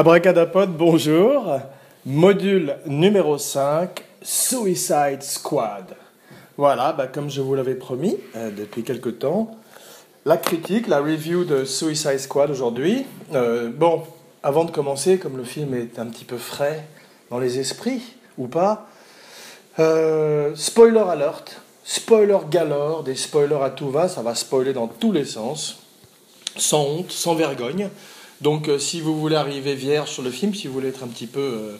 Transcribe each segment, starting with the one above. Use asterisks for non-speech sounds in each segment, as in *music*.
Abracadapod, bonjour. Module numéro 5, Suicide Squad. Voilà, bah, comme je vous l'avais promis euh, depuis quelque temps, la critique, la review de Suicide Squad aujourd'hui. Euh, bon, avant de commencer, comme le film est un petit peu frais dans les esprits, ou pas, euh, spoiler alert, spoiler galore, des spoilers à tout va, ça va spoiler dans tous les sens, sans honte, sans vergogne. Donc euh, si vous voulez arriver vierge sur le film, si vous voulez être un petit peu euh,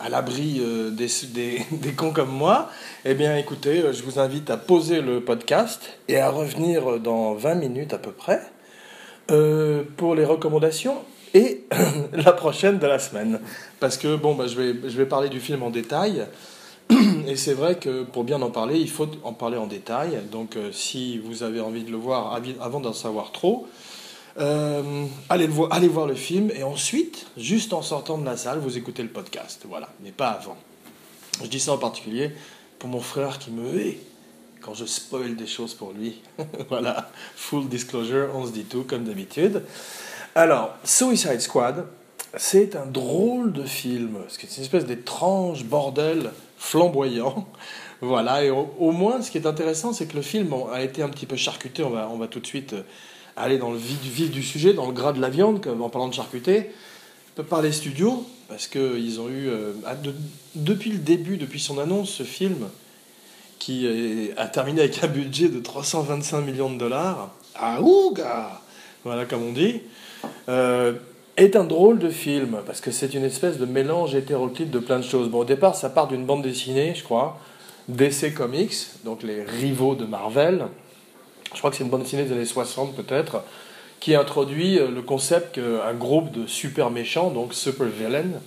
à l'abri euh, des, *laughs* des, cons comme moi, eh bien écoutez, je vous invite à poser le podcast et à revenir dans 20 minutes à peu près pour les recommandations et *clears throat* la prochaine de la semaine. Parce que bon, bah, je, vais, je vais parler du film en détail. *clears throat* Et c'est vrai que pour bien en parler, il faut en parler en détail. Donc si vous avez envie de le voir avant d'en savoir trop, euh, allez, le voir, le film et ensuite, juste en sortant de la salle, vous écoutez le podcast. Voilà, mais pas avant. Je dis ça en particulier pour mon frère qui me hait quand je spoil des choses pour lui. *laughs* voilà, full disclosure, on se dit tout comme d'habitude. Alors, Suicide Squad, c'est un drôle de film, c'est une espèce d'étrange bordel flamboyant. *laughs* Voilà, et au, au moins, ce qui est intéressant, c'est que le film a été un petit peu charcuté. On va, on va tout de suite aller dans le vif, du- sujet, dans le gras de la viande, comme en parlant de charcuter. Par les studios, parce qu'ils ont eu, euh, de- depuis le début, depuis son annonce, ce film, qui a terminé avec un budget de 325 millions de dollars, ah ouga Voilà, comme on dit. Euh, est un drôle de film parce que c'est une espèce de mélange hétéroclite de plein de choses. Bon, au départ, ça part d'une bande dessinée, je crois, DC Comics, donc les rivaux de Marvel. Je crois que c'est une bande dessinée des années 60 peut-être, qui introduit euh, le concept qu'un groupe de super méchants, donc super villains,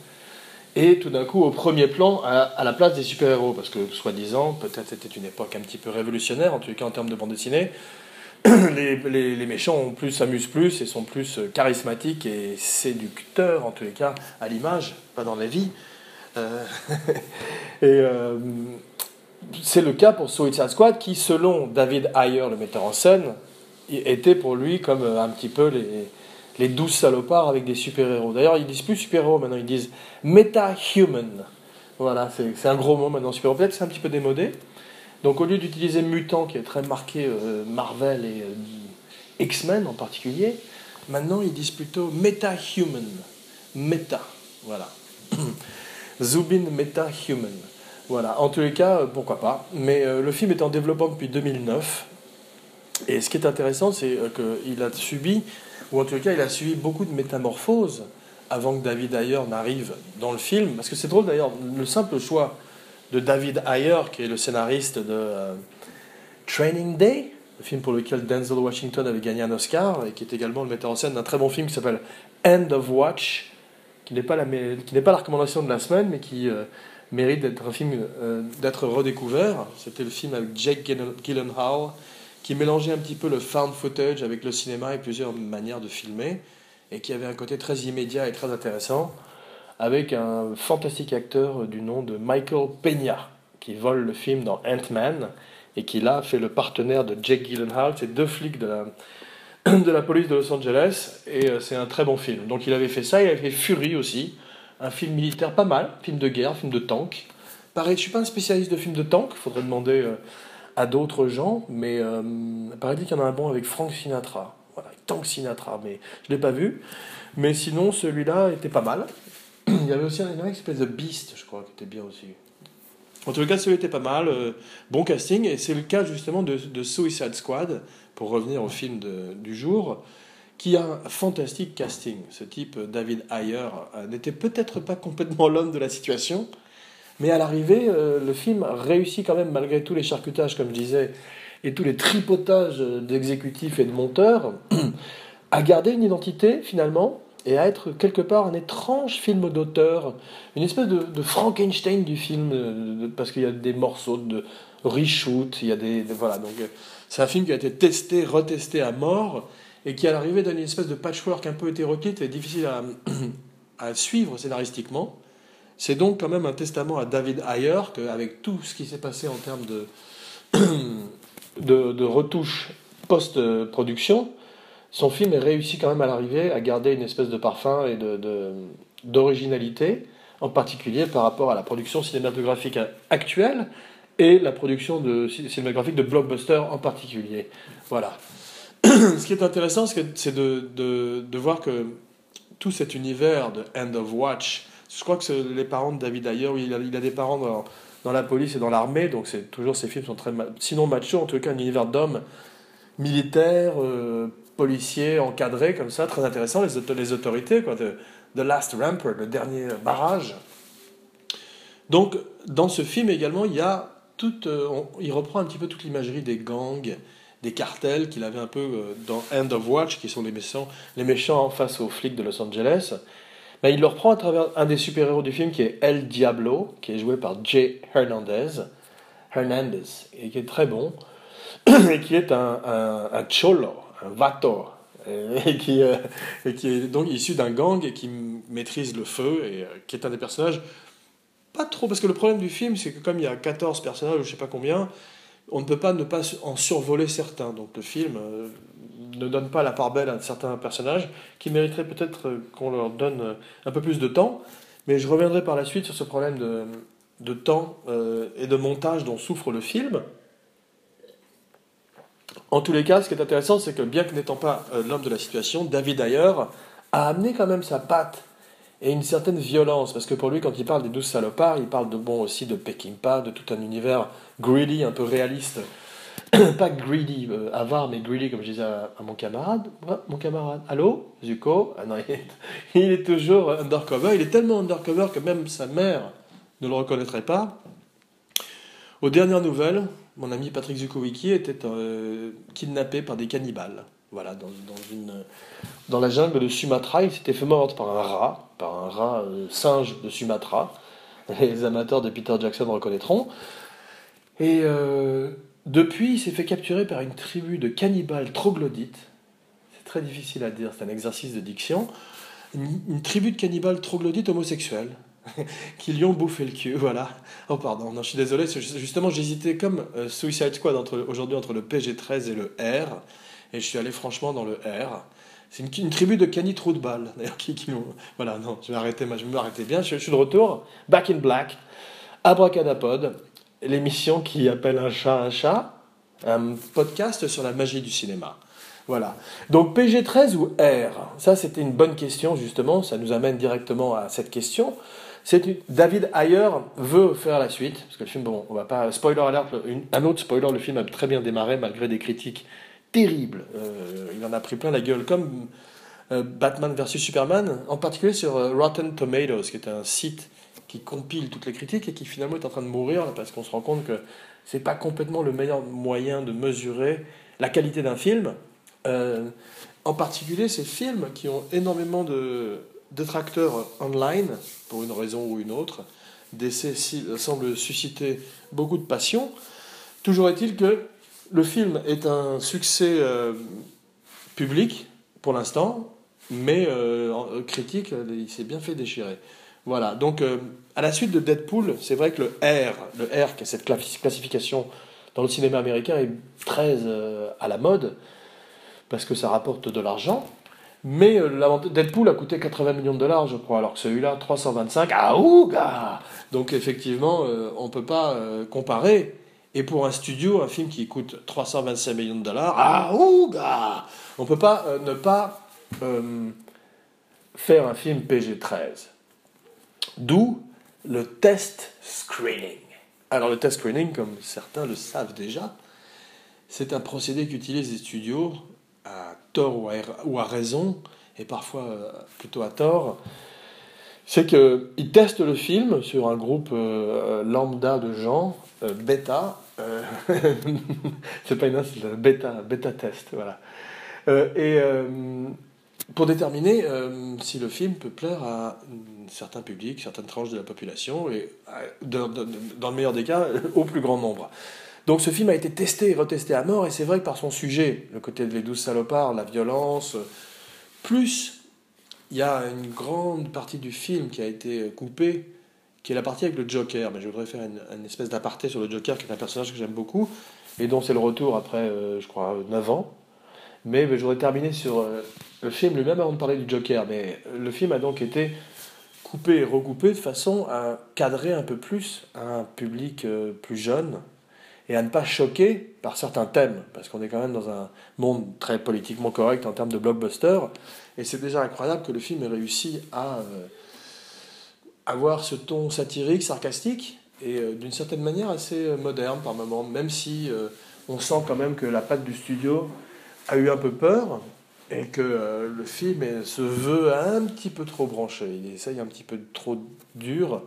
est tout d'un coup au premier plan à, la place des super-héros, parce que soi-disant, peut-être c'était une époque un petit peu révolutionnaire, en tout cas en termes de bande dessinée, *clears throat* les, méchants ont plus, s'amusent plus et sont plus euh, charismatiques et séducteurs, en tous les cas, à l'image, pas dans la vie. Euh, *laughs* et c'est le cas pour Suicide Squad, qui, selon David Ayer, le metteur en scène, était pour lui comme euh, un petit peu les, les douze salopards avec des super-héros. D'ailleurs, ils disent plus super-héros maintenant, ils disent meta-human. Voilà, c'est un gros mot maintenant, super-héros. Peut-être c'est un petit peu démodé. Donc au lieu d'utiliser mutant, qui est très marqué euh, Marvel et euh, X-Men en particulier, maintenant ils disent plutôt meta-human. Meta, voilà. *clears throat* Zubin meta-human. Voilà, en tous les cas, euh, pourquoi pas. Mais euh, le film est en développement depuis 2009. Et ce qui est intéressant, c'est euh, qu'il a subi, ou en tout cas, il a subi beaucoup de métamorphoses avant que David Ayer n'arrive dans le film. Parce que c'est drôle d'ailleurs, le simple choix de David Ayer, qui est le scénariste de Training Day, le film pour lequel Denzel Washington avait gagné un Oscar, et qui est également le metteur en scène d'un très bon film qui s'appelle End of Watch, qui n'est pas la, pas la recommandation de la semaine, mais qui mérite d'être un film, euh, d'être redécouvert. C'était le film avec Jake Gyllen- Gyllenhaal, qui mélangeait un petit peu le found footage avec le cinéma et plusieurs manières de filmer, et qui avait un côté très immédiat et très intéressant, avec un fantastique acteur du nom de Michael Peña, qui vole le film dans Ant-Man, et qui là fait le partenaire de Jake Gyllenhaal, c'est deux flics de la, *clears throat* de la police de Los Angeles, et euh, c'est un très bon film. Donc il avait fait ça, il avait fait Fury aussi, un film militaire pas mal, film de guerre, film de tank. Pareil, je suis pas un spécialiste de films de tank, faudrait demander euh, à d'autres gens, mais euh, paraît qu'il y en a un bon avec Frank Sinatra. Voilà, Tank Sinatra, mais je l'ai pas vu. Mais sinon, celui-là était pas mal. *clears throat* Il y avait aussi un américain qui s'appelait The Beast, je crois, qui était bien aussi. En tout cas, celui était pas mal, euh, bon casting, et c'est le cas justement de, de Suicide Squad, pour revenir au film du jour, qui a un fantastique casting. Ce type, David Ayer, euh, n'était peut-être pas complètement l'homme de la situation, mais à l'arrivée, euh, le film réussit quand même, malgré tous les charcutages, comme je disais, et tous les tripotages d'exécutifs et de monteurs, *clears throat* à garder une identité finalement et à être quelque part un étrange film d'auteur, une espèce de, de Frankenstein du film, euh, parce qu'il y a des morceaux de reshoot, il y a des, voilà donc c'est un film qui a été testé, retesté à mort et qui à l'arrivée donne une espèce de patchwork un peu hétéroclite et difficile à, *clears throat* suivre scénaristiquement. C'est donc quand même un testament à David Ayer qu'avec tout ce qui s'est passé en termes *clears throat* de, retouches post-production, son film est réussi quand même à l'arrivée à garder une espèce de parfum et d'originalité, en particulier par rapport à la production cinématographique actuelle et la production cinématographique de blockbuster en particulier. Voilà. Ce qui est intéressant, c'est de, voir que tout cet univers de End of Watch, je crois que les parents de David Ayer, il a, des parents dans, la police et dans l'armée, donc c'est toujours ces films sont très, sinon macho, en tout cas un univers d'hommes militaires, euh, policiers, encadrés comme ça, très intéressant, les, autorités, quoi, de, The Last Rampart, le dernier barrage. Donc dans ce film également, il euh, il reprend un petit peu toute l'imagerie des gangs, des cartels qu'il avait un peu euh, dans End of Watch, qui sont les méchants, les méchants face aux flics de Los Angeles. Mais il le reprend à travers un des super-héros du film qui est El Diablo, qui est joué par Jay Hernandez, Hernandez et qui est très bon, *clears throat* et qui est un, un, cholo, un vato, et qui, euh, et qui est donc issu d'un gang et qui maîtrise le feu, et qui est un des personnages pas trop, parce que le problème du film, c'est que comme il y a 14 personnages, je sais pas combien, on ne peut pas ne pas en survoler certains. Donc le film euh, ne donne pas la part belle à certains personnages qui mériteraient peut-être euh, qu'on leur donne euh, un peu plus de temps. Mais je reviendrai par la suite sur ce problème de, de temps et de montage dont souffre le film. En tous les cas, ce qui est intéressant, c'est que bien que n'étant pas l'homme de la situation, David Ayer a amené quand même sa patte et une certaine violence, parce que pour lui, quand il parle des douze salopards, il parle de bon aussi de Peckinpah, de tout un univers greedy, un peu réaliste. *coughs* Pas greedy, euh, avare, mais greedy, comme je disais à, mon camarade. mon camarade, allô? Zuko? Ah non, il est, *laughs* toujours undercover. Il est tellement undercover que même sa mère ne le reconnaîtrait pas. Aux dernières nouvelles, mon ami Patrick Zukowicki était euh, kidnappé par des cannibales. Voilà, dans, une, dans la jungle de Sumatra, il s'était fait mordre par un rat, par un rat euh, singe de Sumatra. *laughs* Les amateurs de Peter Jackson reconnaîtront. Et euh, depuis, il s'est fait capturer par une tribu de cannibales troglodytes. C'est très difficile à dire, c'est un exercice de diction. Une, tribu de cannibales troglodytes homosexuels *laughs* qui lui ont bouffé le cul, voilà. Oh pardon, je suis désolé, justement j'hésitais comme euh, Suicide Squad aujourd'hui entre le PG-13 et le R et je suis allé franchement dans le R. C'est une, tribu de de balles, *laughs* d'ailleurs, qui, qui Voilà, non, je vais arrêter, je vais m'arrêter bien, je, suis de retour, Back in Black, Abracadapod, l'émission qui appelle un chat un chat, un podcast sur la magie du cinéma. Voilà. Donc PG13 ou R? Ça, c'était une bonne question, justement. Ça nous amène directement à cette question. David Ayer veut faire la suite, parce que le film, bon, on va pas. Spoiler alert, un autre spoiler, le film a très bien démarré malgré des critiques terrible. Euh, il en a pris plein la gueule, comme euh, Batman vs Superman, en particulier sur euh, Rotten Tomatoes, qui est un site qui compile toutes les critiques et qui finalement est en train de mourir parce qu'on se rend compte que c'est pas complètement le meilleur moyen de mesurer la qualité d'un film. en particulier ces films qui ont énormément de détracteurs online, pour une raison ou une autre, d'essais semblent susciter beaucoup de passion. Toujours est-il que le film est un succès euh, public pour l'instant, mais euh, critique, il s'est bien fait déchirer. Voilà, donc euh, à la suite de Deadpool, c'est vrai que le R, le R, qui est cette classification dans le cinéma américain, est très à la mode, parce que ça rapporte de l'argent. Mais Deadpool a coûté 80 millions de dollars, je crois, alors que celui-là, 325. Ah ouga Donc effectivement, on ne peut pas comparer. Et pour un studio, un film qui coûte 325 millions de dollars, ah ouga On ne peut pas euh, ne pas euh, faire un film PG-13. D'où le test screening. Alors le test screening, comme certains le savent déjà, c'est un procédé qu'utilisent les studios à tort ou à, raison, et parfois euh, plutôt à tort. C'est qu'ils testent le film sur un groupe lambda de gens, bêta, euh, *laughs* c'est pas une insulte, bêta, bêta test, voilà. Euh, et euh, pour déterminer si le film peut plaire à certains publics, certaines tranches de la population, et dans le meilleur des cas, *laughs* au plus grand nombre. Donc ce film a été testé et retesté à mort, et c'est vrai que par son sujet, le côté de Les Douze Salopards, la violence, plus il y a une grande partie du film qui a été coupée qui est la partie avec le Joker. Mais je voudrais faire une, espèce d'aparté sur le Joker, qui est un personnage que j'aime beaucoup, et dont c'est le retour après, euh, je crois, 9 ans. Mais, je voudrais terminer sur euh, le film lui-même avant de parler du Joker. Mais le film a donc été coupé et recoupé de façon à cadrer un peu plus un public euh, plus jeune et à ne pas choquer par certains thèmes, parce qu'on est quand même dans un monde très politiquement correct en termes de blockbuster, et c'est déjà incroyable que le film ait réussi à euh, avoir ce ton satirique, sarcastique, et euh, d'une certaine manière assez moderne par moments, même si on sent quand même que la patte du studio a eu un peu peur, et que euh, le film se veut un petit peu trop branché. Il essaye un petit peu trop dur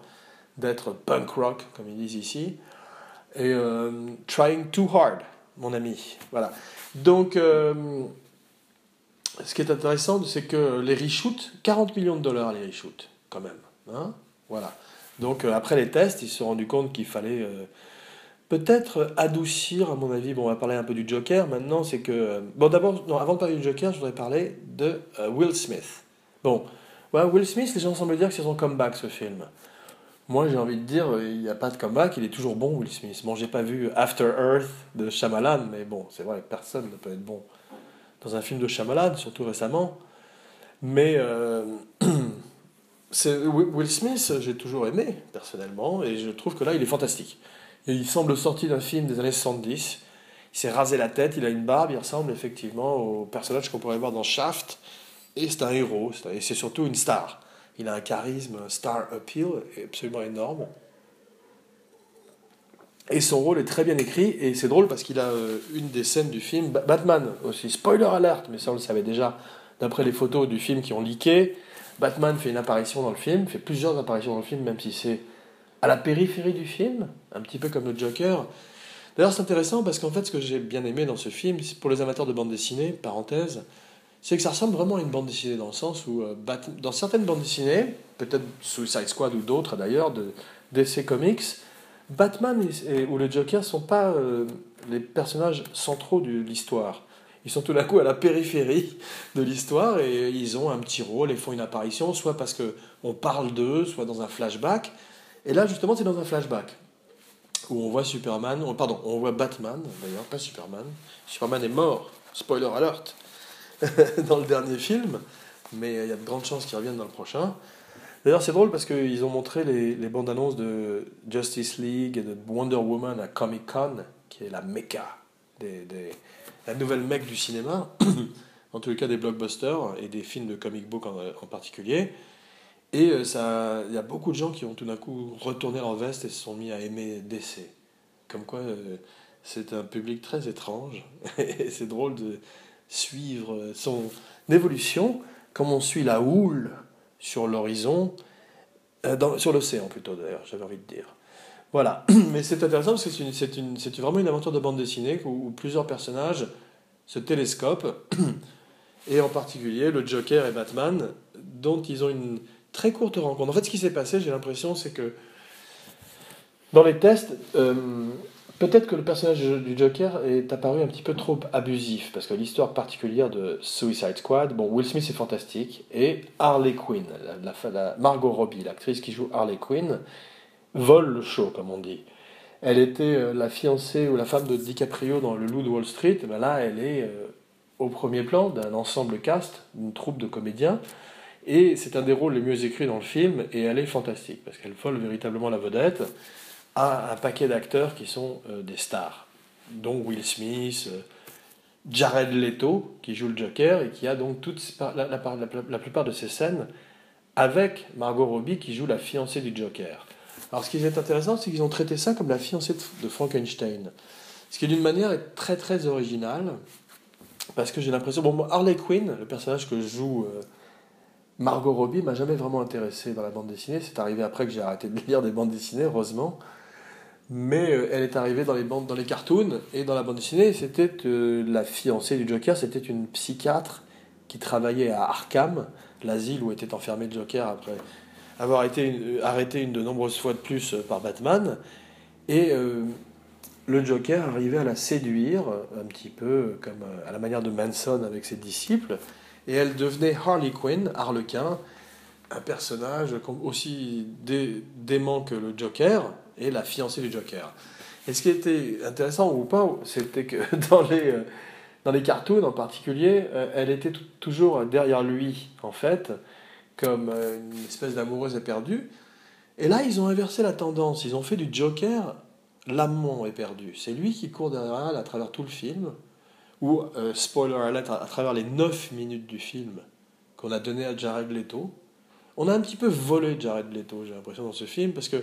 d'être punk rock, comme ils disent ici, et euh, trying too hard, mon ami. Voilà. Donc, euh, ce qui est intéressant, c'est que les reshoots, 40 millions de dollars les reshoots, quand même. Hein voilà. Donc, après les tests, ils se sont rendus compte qu'il fallait peut-être adoucir, à mon avis, bon, on va parler un peu du Joker maintenant, c'est que... Bon, d'abord, avant de parler du Joker, je voudrais parler de euh, Will Smith. Bon, Will Smith, les gens semblent dire que c'est son comeback, ce film. Moi, j'ai envie de dire, euh, il n'y a pas de comeback, il est toujours bon, Will Smith. Bon, j'ai pas vu After Earth de Shyamalan, mais bon, c'est vrai, personne ne peut être bon dans un film de Shyamalan, surtout récemment. Mais euh, *clears throat* Will Smith, j'ai toujours aimé, personnellement, et je trouve que là, il est fantastique il semble sorti d'un film des années 70. Il s'est rasé la tête, il a une barbe, il ressemble effectivement au personnage qu'on pourrait voir dans Shaft. Et c'est un héros, et c'est surtout une star. Il a un charisme, star appeal absolument énorme. Et son rôle est très bien écrit, et c'est drôle parce qu'il a euh, une des scènes du film, Batman aussi, spoiler alert, mais ça on le savait déjà, d'après les photos du film qui ont leaké, Batman fait une apparition dans le film, fait plusieurs apparitions dans le film, même si c'est à la périphérie du film, un petit peu comme le Joker. D'ailleurs, c'est intéressant parce qu'en fait, ce que j'ai bien aimé dans ce film, pour les amateurs de bande dessinée, parenthèse, c'est que ça ressemble vraiment à une bande dessinée dans le sens où, euh, dans certaines bandes dessinées, peut-être Suicide Squad ou d'autres d'ailleurs, de DC Comics, Batman ou le Joker sont pas euh, les personnages centraux de l'histoire. Ils sont tout d'un coup à la périphérie de l'histoire et ils ont un petit rôle et font une apparition, soit parce qu'on parle d'eux, soit dans un flashback. Et là, justement, c'est dans un flashback où on voit Superman, pardon, on voit Batman, d'ailleurs, pas Superman. Superman est mort, spoiler alert, *laughs* dans le dernier film, mais il y a de grandes chances qu'il revienne dans le prochain. D'ailleurs, c'est drôle parce qu'ils ont montré les, bandes annonces de Justice League et de Wonder Woman à Comic Con, qui est la mecca, des, la nouvelle mecque du cinéma, *clears throat* en tous les cas des blockbusters et des films de comic book en, particulier. Et euh, il y a beaucoup de gens qui ont tout d'un coup retourné leur veste et se sont mis à aimer DC. Comme quoi, euh, c'est un public très étrange. *laughs* Et c'est drôle de suivre son évolution comme on suit la houle sur l'horizon, euh, sur l'océan plutôt d'ailleurs, j'avais envie de dire. Voilà, *clears throat* mais c'est intéressant parce que c'est, une, c'est, vraiment une aventure de bande dessinée où, plusieurs personnages se télescopent, *clears throat* et en particulier le Joker et Batman, dont ils ont une, très courte rencontre. En fait, ce qui s'est passé, j'ai l'impression, c'est que dans les tests, euh, peut-être que le personnage du Joker est apparu un petit peu trop abusif, parce que l'histoire particulière de Suicide Squad, bon, Will Smith est fantastique, et Harley Quinn, la, Margot Robbie, l'actrice qui joue Harley Quinn, vole le show, comme on dit. Elle était euh, la fiancée ou la femme de DiCaprio dans Le Loup de Wall Street, ben là, elle est euh, au premier plan d'un ensemble cast, d'une troupe de comédiens. Et c'est un des rôles les mieux écrits dans le film, et elle est fantastique, parce qu'elle vole véritablement la vedette à un paquet d'acteurs qui sont euh, des stars, dont Will Smith, euh, Jared Leto, qui joue le Joker, et qui a donc toute la, la, plupart de ses scènes avec Margot Robbie, qui joue la fiancée du Joker. Alors ce qui est intéressant, c'est qu'ils ont traité ça comme la fiancée de, Frankenstein. Ce qui d'une manière est très très original, parce que j'ai l'impression... Bon, Harley Quinn, le personnage que joue... Euh, Margot Robbie m'a jamais vraiment intéressé dans la bande dessinée. C'est arrivé après que j'ai arrêté de lire des bandes dessinées, heureusement. Mais euh, elle est arrivée dans les bandes, dans les cartoons et dans la bande dessinée. C'était euh, la fiancée du Joker. C'était une psychiatre qui travaillait à Arkham, l'asile où était enfermé le Joker après avoir été euh, arrêté une de nombreuses fois de plus par Batman. Et le Joker arrivait à la séduire un petit peu comme à la manière de Manson avec ses disciples et elle devenait Harley Quinn, Harlequin, un personnage aussi dément que le Joker et la fiancée du Joker. Et ce qui était intéressant ou pas, c'était que *laughs* dans les, euh, dans les cartoons en particulier, euh, elle était toujours derrière lui, en fait, comme une espèce d'amoureuse éperdue. Et là, ils ont inversé la tendance. Ils ont fait du Joker l'amant éperdu. C'est lui qui court derrière elle à travers tout le film. Ou, spoiler alert, à travers les 9 minutes du film qu'on a donné à Jared Leto. On a un petit peu volé Jared Leto, j'ai l'impression, dans ce film, parce que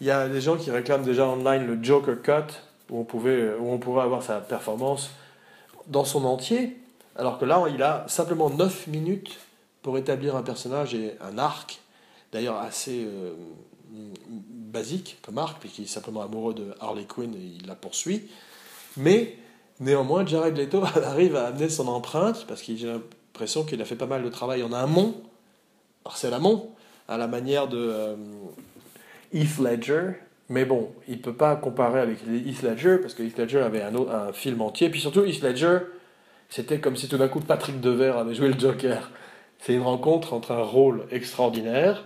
il y a des gens qui réclament déjà online le Joker Cut, où on, pouvait, où on pourrait avoir sa performance dans son entier, alors que là, il a simplement 9 minutes pour établir un personnage et un arc, d'ailleurs assez euh, basique comme arc, puisqu'il est simplement amoureux de Harley Quinn et il la poursuit. Mais néanmoins, Jared Leto *laughs* arrive à amener son empreinte, parce que j'ai l'impression qu'il a fait pas mal de travail en amont, l'amont, à la manière de euh, Heath Ledger, mais bon, il ne peut pas comparer avec Heath Ledger, parce que Heath Ledger avait un, film entier. Puis surtout, Heath Ledger, c'était comme si tout d'un coup Patrick Devers avait joué le Joker. C'est une rencontre entre un rôle extraordinaire,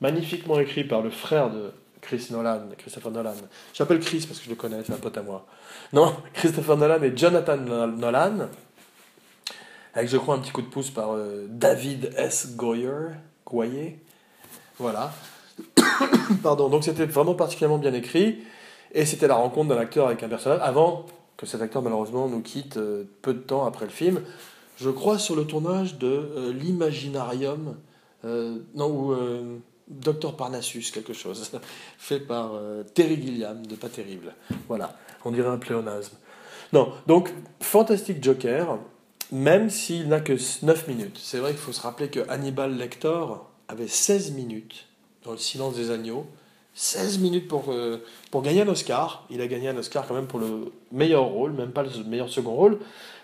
magnifiquement écrit par le frère de Chris Nolan, Christopher Nolan. J'appelle Chris parce que je le connais, c'est un pote à moi. Non, *laughs* Christopher Nolan et Jonathan Nolan, avec je crois un petit coup de pouce par euh, David S. Goyer, Goyer. Voilà. *coughs* Pardon, donc c'était vraiment particulièrement bien écrit, et c'était la rencontre d'un acteur avec un personnage, avant que cet acteur malheureusement nous quitte euh, peu de temps après le film, je crois sur le tournage de euh, l'Imaginarium, euh, non, ou Docteur Parnassus, quelque chose, *laughs* fait par Terry Gilliam, de Pas Terrible. Voilà, on dirait un pléonasme. Non, donc, fantastique Joker, même s'il n'a que 9 minutes. C'est vrai qu'il faut se rappeler que Hannibal Lecter avait 16 minutes dans Le silence des agneaux. 16 minutes pour, euh, pour gagner un Oscar. Il a gagné un Oscar quand même pour le meilleur rôle, même pas le meilleur second rôle.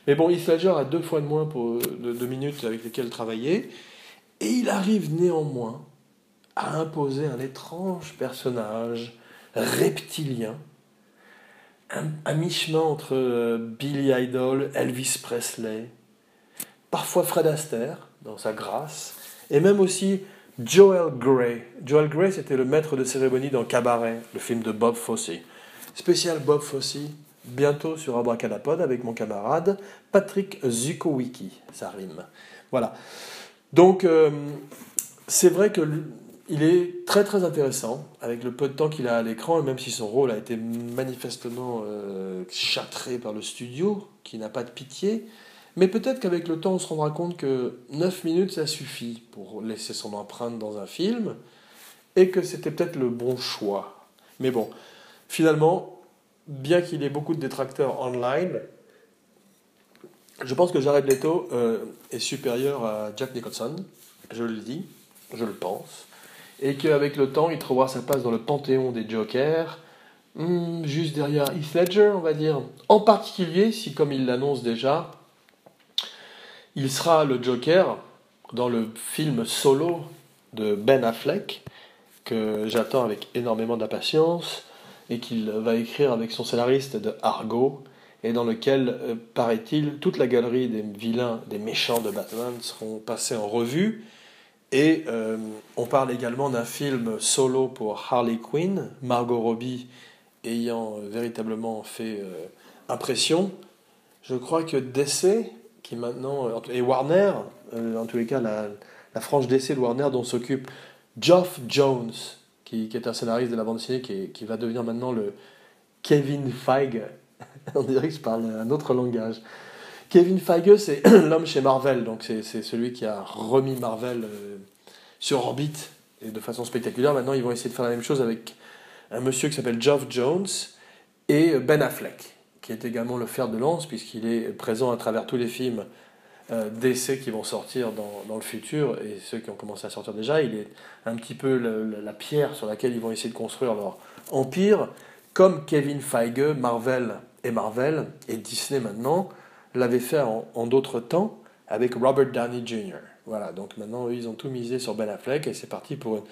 Mais bon, Heath a deux fois de moins pour, de, minutes avec lesquelles travailler. Et il arrive néanmoins à imposer un étrange personnage reptilien, un, mi-chemin entre euh, Billy Idol, Elvis Presley, parfois Fred Astaire dans sa grâce, et même aussi Joel Grey. Joel Grey, c'était le maître de cérémonie dans Cabaret, le film de Bob Fosse. Spécial Bob Fosse, bientôt sur Abracadapod avec mon camarade Patrick Zukowicki. Ça rime. Voilà. Donc, euh, c'est vrai que il est très très intéressant avec le peu de temps qu'il a à l'écran et même si son rôle a été manifestement euh, châtré par le studio qui n'a pas de pitié mais peut-être qu'avec le temps, on se rendra compte que 9 minutes, ça suffit pour laisser son empreinte dans un film, et que c'était peut-être le bon choix. Mais bon, finalement, bien qu'il ait beaucoup de détracteurs online, je pense que Jared Leto euh, est supérieur à Jack Nicholson, je le dis, je le pense, et qu'avec le temps, il trouvera sa place dans le panthéon des Jokers, hmm, juste derrière Heath Ledger, on va dire. En particulier si, comme il l'annonce déjà, il sera le Joker dans le film solo de Ben Affleck, que j'attends avec énormément d'impatience, et qu'il va écrire avec son scénariste de Argo, et dans lequel, euh, paraît-il, toute la galerie des vilains, des méchants de Batman seront passés en revue. Et euh, on parle également d'un film solo pour Harley Quinn, Margot Robbie ayant euh, véritablement fait impression. Je crois que DC qui maintenant, euh, et Warner, euh, en tous les cas la, la frange d'essai de Warner dont s'occupe Geoff Jones, qui, qui, est un scénariste de la bande dessinée, qui, qui va devenir maintenant le Kevin Feige. *laughs* On dirait que je parle un autre langage. Kevin Feige, c'est *clears throat* l'homme chez Marvel, donc c'est celui qui a remis Marvel euh, sur orbite et de façon spectaculaire. Maintenant, ils vont essayer de faire la même chose avec un monsieur qui s'appelle Geoff Jones et Ben Affleck qui est également le fer de lance, puisqu'il est présent à travers tous les films euh, d'essais qui vont sortir dans, le futur, et ceux qui ont commencé à sortir déjà. Il est un petit peu la pierre sur laquelle ils vont essayer de construire leur empire, comme Kevin Feige, Marvel et Marvel, et Disney maintenant, l'avaient fait en, en d'autres temps avec Robert Downey Jr. Voilà, donc maintenant, eux, ils ont tout misé sur Ben Affleck, et c'est parti pour un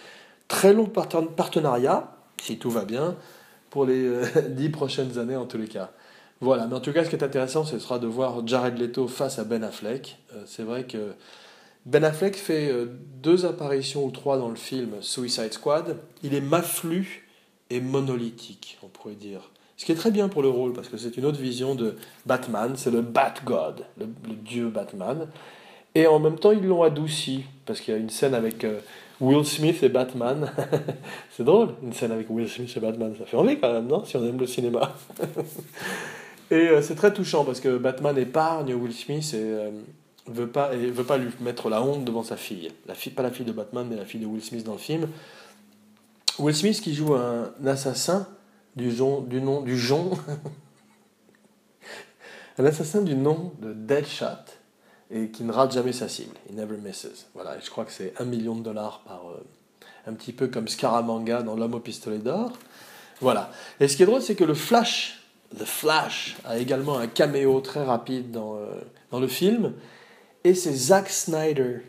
très long partenariat, si tout va bien, pour les euh, *laughs* dix prochaines années en tous les cas. Voilà, mais en tout cas, ce qui est intéressant, ce sera de voir Jared Leto face à Ben Affleck. Euh, c'est vrai que Ben Affleck fait euh, deux apparitions ou trois dans le film Suicide Squad. Il est maflu et monolithique, on pourrait dire. Ce qui est très bien pour le rôle, parce que c'est une autre vision de Batman, c'est le Bat God, le, dieu Batman. Et en même temps, ils l'ont adouci, parce qu'il y a une scène avec euh, Will Smith et Batman. *laughs* c'est drôle, une scène avec Will Smith et Batman. Ça fait envie quand même, non Si on aime le cinéma. *laughs* et euh, c'est très touchant, parce que Batman épargne Will Smith et euh, veut pas, veut pas lui mettre la honte devant sa fille. La fille. Pas la fille de Batman, mais la fille de Will Smith dans le film. Will Smith qui joue un assassin du, du nom du Jon. *laughs* un assassin du nom de Deadshot et qui ne rate jamais sa cible. He never misses. Voilà, je crois que c'est un million de dollars par. Euh, un petit peu comme Scaramanga dans L'homme au pistolet d'or. Voilà. Et ce qui est drôle, c'est que le Flash, The Flash, a également un caméo très rapide dans, euh, dans le film. Et c'est Zack Snyder,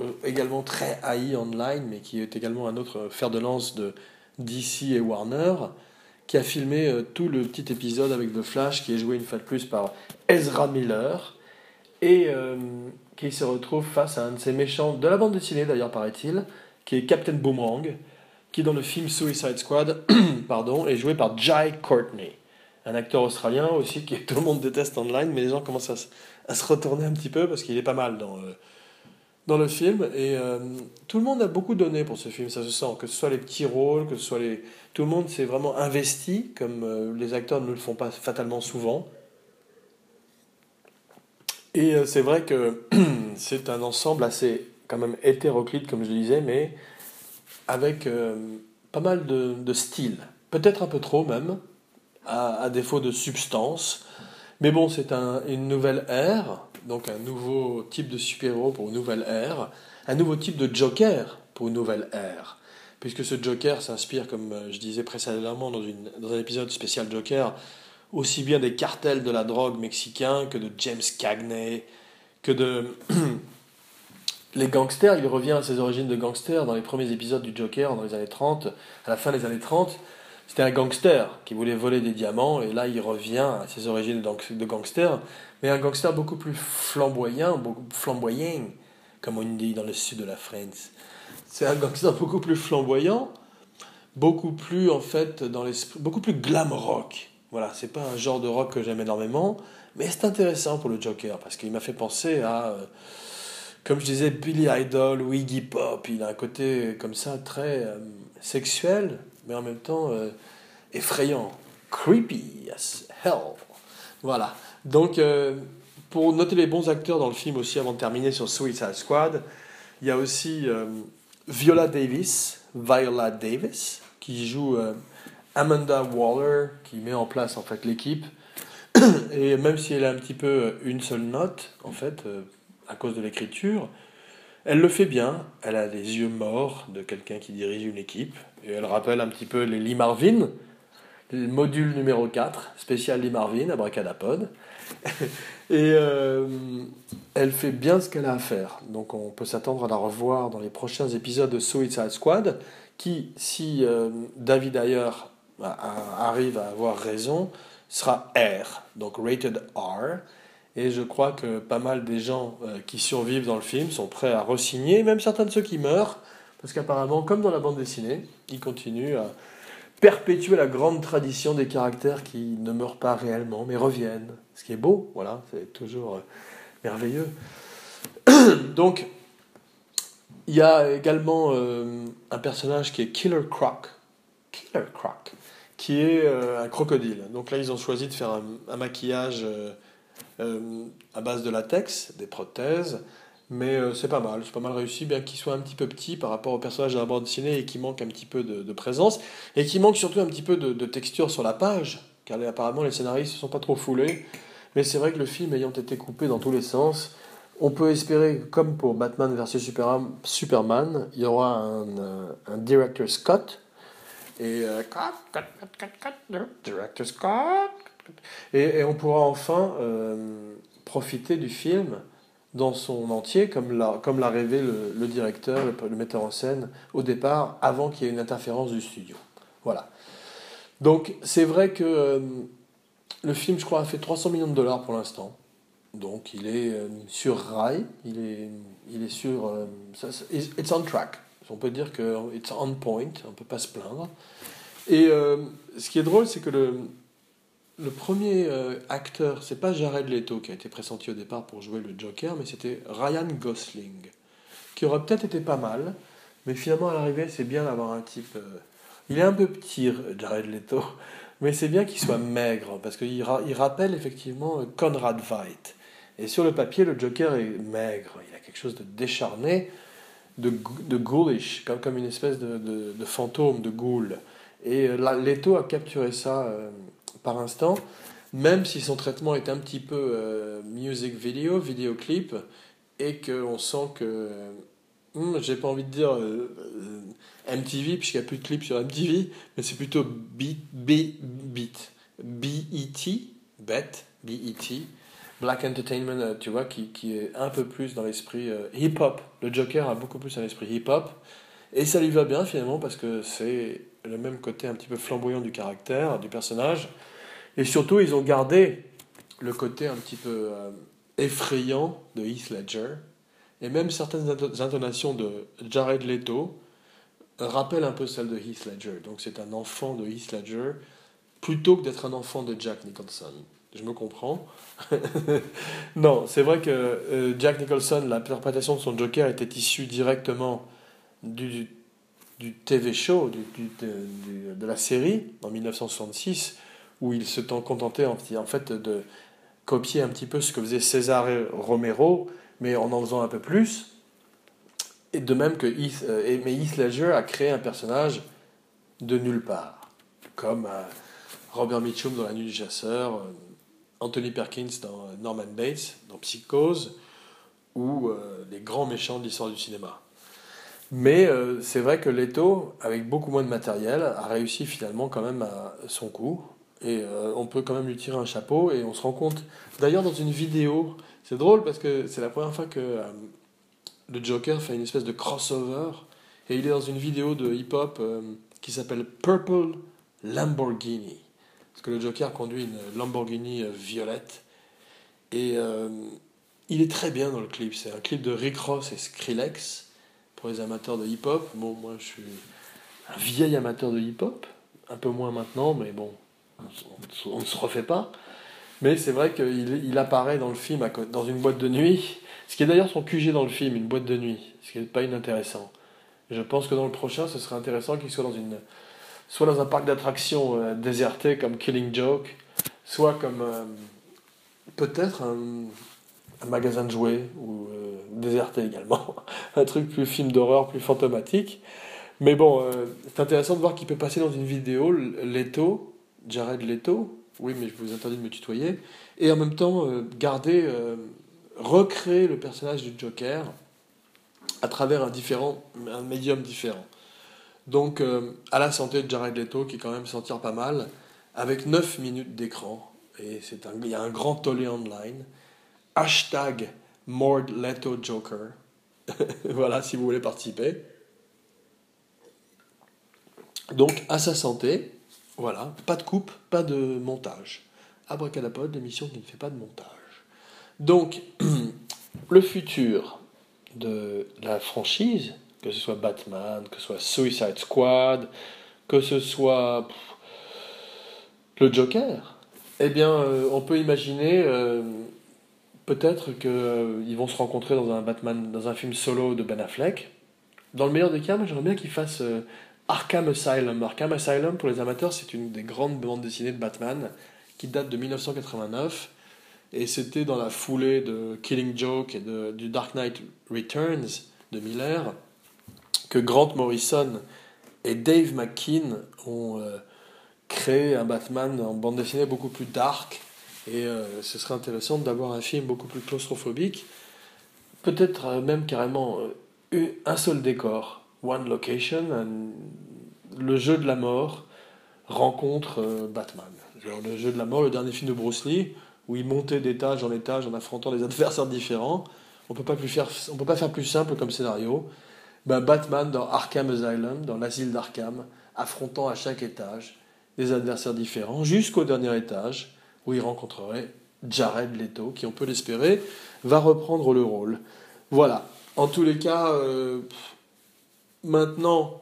euh, également très haï online, mais qui est également un autre fer de lance de DC et Warner, qui a filmé tout le petit épisode avec The Flash, qui est joué une fois de plus par Ezra Miller et euh, qui se retrouve face à un de ces méchants de la bande dessinée d'ailleurs paraît-il, qui est Captain Boomerang, qui dans le film Suicide Squad *clears throat* pardon, est joué par Jai Courtney, un acteur australien aussi que tout le monde déteste online, mais les gens commencent à, se retourner un petit peu parce qu'il est pas mal dans, euh, le film. Et euh, tout le monde a beaucoup donné pour ce film, ça se sent, que ce soit les petits rôles, que ce soit les... Tout le monde s'est vraiment investi, comme les acteurs ne le font pas fatalement souvent. Et euh, c'est vrai que *clears throat* c'est un ensemble assez quand même hétéroclite, comme je le disais, mais avec euh, pas mal de, de style. Peut-être un peu trop même, à, défaut de substance. Mais bon, c'est un, une nouvelle ère, donc un nouveau type de super-héros pour une nouvelle ère, un nouveau type de Joker pour une nouvelle ère. Puisque ce Joker s'inspire, comme euh, je disais précédemment dans, dans un épisode spécial Joker, aussi bien des cartels de la drogue mexicains que de James Cagney, que de *clears throat* les gangsters. Il revient à ses origines de gangster dans les premiers épisodes du Joker dans les années 30, à la fin des années 30. C'était un gangster qui voulait voler des diamants et là il revient à ses origines de gangster, mais un gangster beaucoup plus flamboyant, beaucoup flamboyant, comme on dit dans le sud de la France. C'est un gangster beaucoup plus flamboyant, beaucoup plus en fait dans l'esprit, beaucoup plus glam rock. Voilà, c'est pas un genre de rock que j'aime énormément, mais c'est intéressant pour le Joker parce qu'il m'a fait penser à, euh, comme je disais, Billy Idol ou Iggy Pop. Il a un côté comme ça très euh, sexuel, mais en même temps euh, effrayant, creepy as hell. Voilà. Donc, pour noter les bons acteurs dans le film aussi, avant de terminer sur Suicide Squad, il y a aussi Viola Davis, Viola Davis, qui joue Amanda Waller qui met en place en fait l'équipe. *clears throat* Et même si elle a un petit peu une seule note, en fait, euh, à cause de l'écriture, elle le fait bien. Elle a les yeux morts de quelqu'un qui dirige une équipe. Et elle rappelle un petit peu les Lee Marvin, le module numéro 4, spécial Lee Marvin, abracadapod. *laughs* Et euh, elle fait bien ce qu'elle a à faire. Donc on peut s'attendre à la revoir dans les prochains épisodes de Suicide Squad, qui, si euh, David Ayer arrive à avoir raison, sera R, donc rated R. Et je crois que pas mal des gens euh, qui survivent dans le film sont prêts à re-signer, même certains de ceux qui meurent, parce qu'apparemment, comme dans la bande dessinée, ils continuent à perpétuer la grande tradition des caractères qui ne meurent pas réellement, mais reviennent. Ce qui est beau, voilà, c'est toujours euh, merveilleux. *clears throat* Donc, il y a également euh, un personnage qui est Killer Croc. Killer Croc qui est euh, un crocodile. Donc là, ils ont choisi de faire un, maquillage à base de latex, des prothèses, mais c'est pas mal, c'est pas mal réussi, bien qu'il soit un petit peu petit par rapport au personnage de la bande dessinée et qui manque un petit peu de, présence, et qui manque surtout un petit peu de, texture sur la page, car apparemment les scénaristes ne sont pas trop foulés, mais c'est vrai que le film ayant été coupé dans tous les sens, on peut espérer, comme pour Batman vs Superman, il y aura un, un director's cut, et euh, director Scott. Et, on pourra enfin euh, profiter du film dans son entier, comme l'a, comme l'a rêvé le, directeur, le, metteur en scène, au départ, avant qu'il y ait une interférence du studio. Voilà. Donc c'est vrai que euh, le film, je crois, a fait 300 millions de dollars pour l'instant. Donc il est sur rail, il est, il est sur... it's on track on peut dire que it's on point, on peut pas se plaindre. Et euh, ce qui est drôle, c'est que le, le premier euh, acteur, c'est pas Jared Leto qui a été pressenti au départ pour jouer le Joker, mais c'était Ryan Gosling, qui aurait peut-être été pas mal, mais finalement à l'arrivée, c'est bien d'avoir un type. euh, il est un peu petit, Jared Leto, *laughs* mais c'est bien qu'il soit maigre, parce qu'il il rappelle effectivement euh, Conrad Veidt. Et sur le papier, le Joker est maigre, il a quelque chose de décharné, de, de ghoulish, comme, une espèce de, fantôme, de ghoul. Et Leto a capturé ça par instant, même si son traitement est un petit peu euh, music video, vidéoclip, et qu'on sent que. hmm, J'ai pas envie de dire euh, euh, MTV, puisqu'il n'y a plus de clips sur MTV, mais c'est plutôt beat, beat, beat, BET, bet, BET, Black Entertainment, euh, tu vois, qui, qui est un peu plus dans l'esprit hip-hop. Le Joker a beaucoup plus un esprit hip-hop. Et ça lui va bien finalement parce que c'est le même côté un petit peu flamboyant du caractère, du personnage. Et surtout, ils ont gardé le côté un petit peu euh, effrayant de Heath Ledger. Et même certaines into- intonations de Jared Leto rappellent un peu celles de Heath Ledger. Donc c'est un enfant de Heath Ledger plutôt que d'être un enfant de Jack Nicholson. Je me comprends. *laughs* non, c'est vrai que euh, Jack Nicholson, l'interprétation de son Joker était issue directement du, TV show, de la série, en 1966, où il se t'en contentait en, fait de copier un petit peu ce que faisait César Romero, mais en en faisant un peu plus. Et de même que Heath, euh, et- mais Heath Ledger a créé un personnage de nulle part, comme euh, Robert Mitchum dans La Nuit du Chasseur, euh, Anthony Perkins dans Norman Bates, dans Psychose, ou les grands méchants de l'histoire du cinéma. Mais c'est vrai que Leto, avec beaucoup moins de matériel, a réussi finalement quand même à son coup. Et euh, on peut quand même lui tirer un chapeau. Et on se rend compte, d'ailleurs dans une vidéo, c'est drôle parce que c'est la première fois que euh, le Joker fait une espèce de crossover. Et il est dans une vidéo de hip-hop euh, qui s'appelle Purple Lamborghini. Parce que le Joker conduit une Lamborghini violette. Et il est très bien dans le clip. C'est un clip de Rick Ross et Skrillex pour les amateurs de hip-hop. Bon, moi, je suis un vieil amateur de hip-hop, un peu moins maintenant, mais bon, on, ne se refait pas. Mais c'est vrai qu'il il apparaît dans le film dans une boîte de nuit, ce qui est d'ailleurs son QG dans le film, une boîte de nuit, ce qui n'est pas inintéressant. Je pense que dans le prochain, ce serait intéressant qu'il soit dans une, soit dans un parc d'attractions euh, déserté comme Killing Joke, soit comme euh, peut-être un, magasin de jouets ou euh, déserté également, *laughs* un truc plus film d'horreur, plus fantomatique. Mais bon, c'est intéressant de voir qu'il peut passer dans une vidéo Leto, Jared Leto, oui, mais je vous interdis de me tutoyer, et en même temps euh, garder, euh, recréer le personnage du Joker à travers un, différent, un médium différent. Donc, euh, à la santé de Jared Leto, qui quand même s'en tire pas mal, avec 9 minutes d'écran, et c'est un, il y a un grand tollé online. Hashtag Mord Leto Joker. *laughs* voilà, si vous voulez participer. Donc, à sa santé, voilà, pas de coupe, pas de montage. Abracadapod, l'émission qui ne fait pas de montage. Donc, *clears throat* le futur de la franchise, que ce soit Batman, que ce soit Suicide Squad, que ce soit le Joker, eh bien, euh, on peut imaginer euh, peut-être qu'ils vont se rencontrer dans un Batman, dans un film solo de Ben Affleck. Dans le meilleur des cas, j'aimerais bien qu'ils fassent euh, Arkham Asylum. Arkham Asylum, pour les amateurs, c'est une des grandes bandes dessinées de Batman qui date de 1989. Et c'était dans la foulée de Killing Joke et de, du Dark Knight Returns de Miller que Grant Morrison et Dave McKean ont euh, créé un Batman en bande dessinée beaucoup plus dark. Et euh, ce serait intéressant d'avoir un film beaucoup plus claustrophobique. Peut-être euh, même carrément un seul décor, one location, un- le jeu de la mort rencontre euh, Batman. Genre le jeu de la mort, le dernier film de Bruce Lee, où il montait d'étage en étage en affrontant des adversaires différents. On peut peut pas faire plus simple comme scénario. Ben, Batman dans Arkham Asylum, dans l'asile d'Arkham, affrontant à chaque étage des adversaires différents, jusqu'au dernier étage, où il rencontrerait Jared Leto, qui, on peut l'espérer, va reprendre le rôle. Voilà. En tous les cas, euh, maintenant,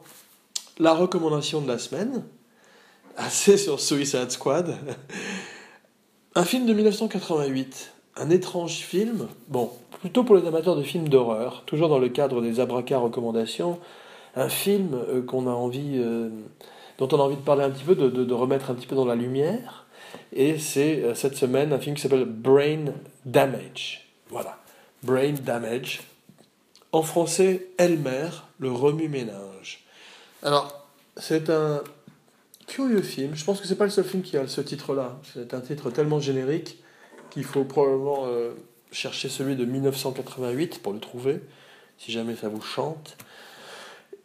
la recommandation de la semaine, assez sur Suicide Squad. Un film de 1988, un étrange film, bon, plutôt pour les amateurs de films d'horreur, toujours dans le cadre des abracas recommandations, un film euh, qu'on a envie, euh, dont on a envie de parler un petit peu, de, de, remettre un petit peu dans la lumière. Et c'est euh, cette semaine un film qui s'appelle Brain Damage. Voilà, Brain Damage. En français, Elmer, le remue-ménage. Alors, c'est un curieux film. Je pense que c'est pas le seul film qui a ce titre-là. C'est un titre tellement générique qu'il faut probablement chercher celui de 1988 pour le trouver, si jamais ça vous chante.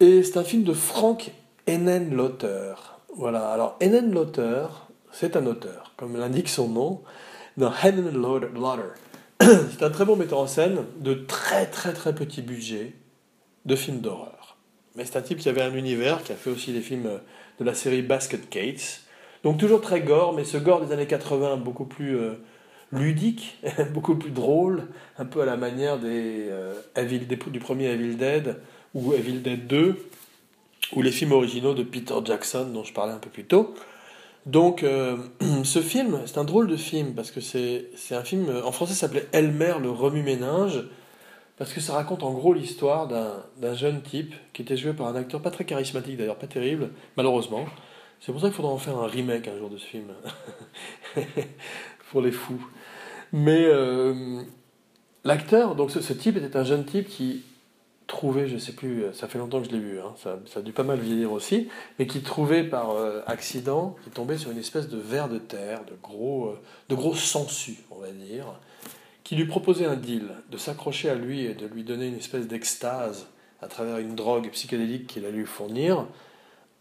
Et c'est un film de Frank Henenlotter. Voilà, alors Henenlotter, c'est un auteur, comme l'indique son nom, dans Henenlotter. *clears throat* C'est un très bon metteur en scène de très très très petit budget de films d'horreur. Mais c'est un type qui avait un univers, qui a fait aussi des films de la série Basket Cates. Donc toujours très gore, mais ce gore des années 80 beaucoup plus euh, ludique, *laughs* beaucoup plus drôle, un peu à la manière des, euh, du premier Evil Dead ou Evil Dead 2, ou les films originaux de Peter Jackson dont je parlais un peu plus tôt. Donc euh, *clears throat* ce film, c'est un drôle de film, parce que c'est un film, en français ça s'appelait Elmer le remue-ménage, parce que ça raconte en gros l'histoire d'un jeune type qui était joué par un acteur pas très charismatique d'ailleurs, pas terrible, malheureusement. C'est pour ça qu'il faudra en faire un remake un jour de ce film. *laughs* pour les fous. Mais euh, l'acteur, donc ce, type était un jeune type qui trouvait, je sais plus, ça fait longtemps que je l'ai vu, hein, ça, a dû pas mal vieillir aussi, mais qui trouvait par euh, accident, qui tombait sur une espèce de ver de terre, de gros, euh, de gros sangsues, on va dire, qui lui proposait un deal, de s'accrocher à lui et de lui donner une espèce d'extase à travers une drogue psychédélique qu'il allait lui fournir,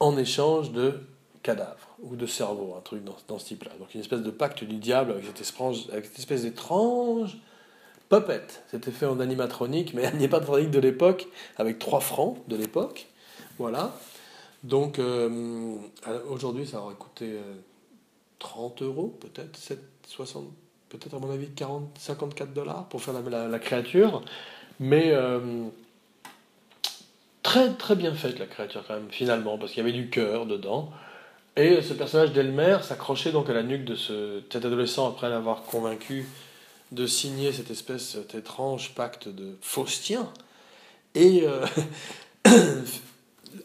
en échange de cadavre ou de cerveau, un truc dans, ce type-là. Donc une espèce de pacte du diable avec cette, avec cette espèce d'étrange puppet. C'était fait en animatronique, mais *laughs* animatronique de l'époque, avec 3 francs de l'époque. Voilà. Donc euh, aujourd'hui, ça aurait coûté 30 euh, euros, peut-être, 60, peut-être à mon avis 40, 54 dollars pour faire la, la, créature. Mais euh, très très bien faite la créature quand même, finalement, parce qu'il y avait du cœur dedans. Et ce personnage d'Elmer s'accrochait donc à la nuque de ce, cet adolescent après l'avoir convaincu de signer cette espèce, cet étrange pacte de Faustien. Et euh, *coughs*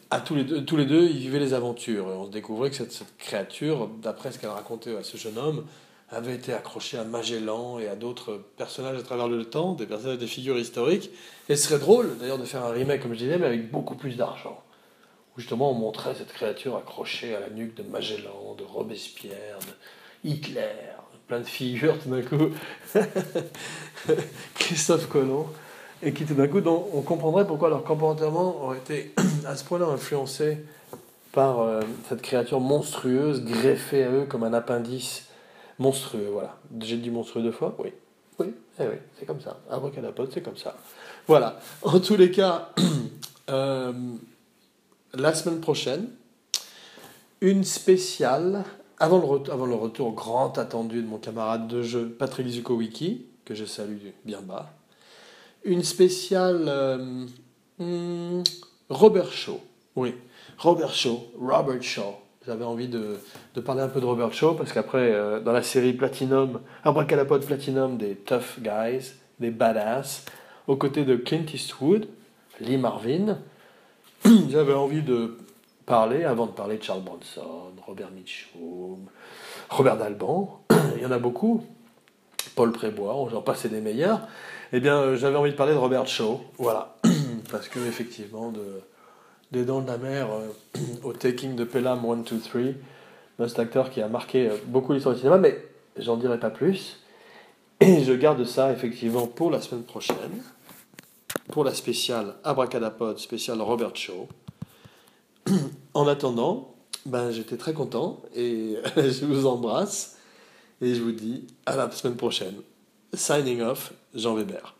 à tous les, deux, tous les deux, ils vivaient les aventures. Et on découvrait que cette, créature, d'après ce qu'elle racontait à ce jeune homme, avait été accrochée à Magellan et à d'autres personnages à travers le temps, des personnages, des figures historiques. Et ce serait drôle d'ailleurs de faire un remake, comme je disais, mais avec beaucoup plus d'argent justement on montrait cette créature accrochée à la nuque de Magellan, de Robespierre, de Hitler, plein de figures tout d'un coup, *laughs* Christophe Colomb, et qui tout d'un coup, on comprendrait pourquoi leur comportement aurait été *clears throat* à ce point-là influencé par euh, cette créature monstrueuse greffée à eux comme un appendice monstrueux. Voilà. J'ai dit monstrueux deux fois? Oui. Oui, eh oui, c'est comme ça. Abracadapod, c'est comme ça. Voilà. En tous les cas, *clears throat* euh, la semaine prochaine, une spéciale, avant le, retour grand attendu de mon camarade de jeu Patrick Zukowicki, que je salue bien bas, une spéciale euh, hmm, Robert Shaw. Oui, Robert Shaw, Robert Shaw. J'avais envie de, parler un peu de Robert Shaw parce qu'après, euh, dans la série Platinum, Abracadapod Platinum, des tough guys, des badass, aux côtés de Clint Eastwood, Lee Marvin, *clears throat* j'avais envie de parler, avant de parler de Charles Bronson, Robert Mitchum, Robert Dalban, *clears throat* il y en a beaucoup, Paul Prébois, j'en passais des meilleurs, eh bien euh, j'avais envie de parler de Robert Shaw, voilà, *clears throat* parce que effectivement, de, des Dents de la Mer euh, *clears throat* au Taking de Pelham 1, 2, 3, c'est acteur qui a marqué euh, beaucoup l'histoire du cinéma, mais j'en dirai pas plus, et je garde ça effectivement pour la semaine prochaine. Pour la spéciale Abracadapod, spéciale Robert Shaw. En attendant, ben, j'étais très content et *laughs* je vous embrasse et je vous dis à la semaine prochaine. Signing off, Jean Weber.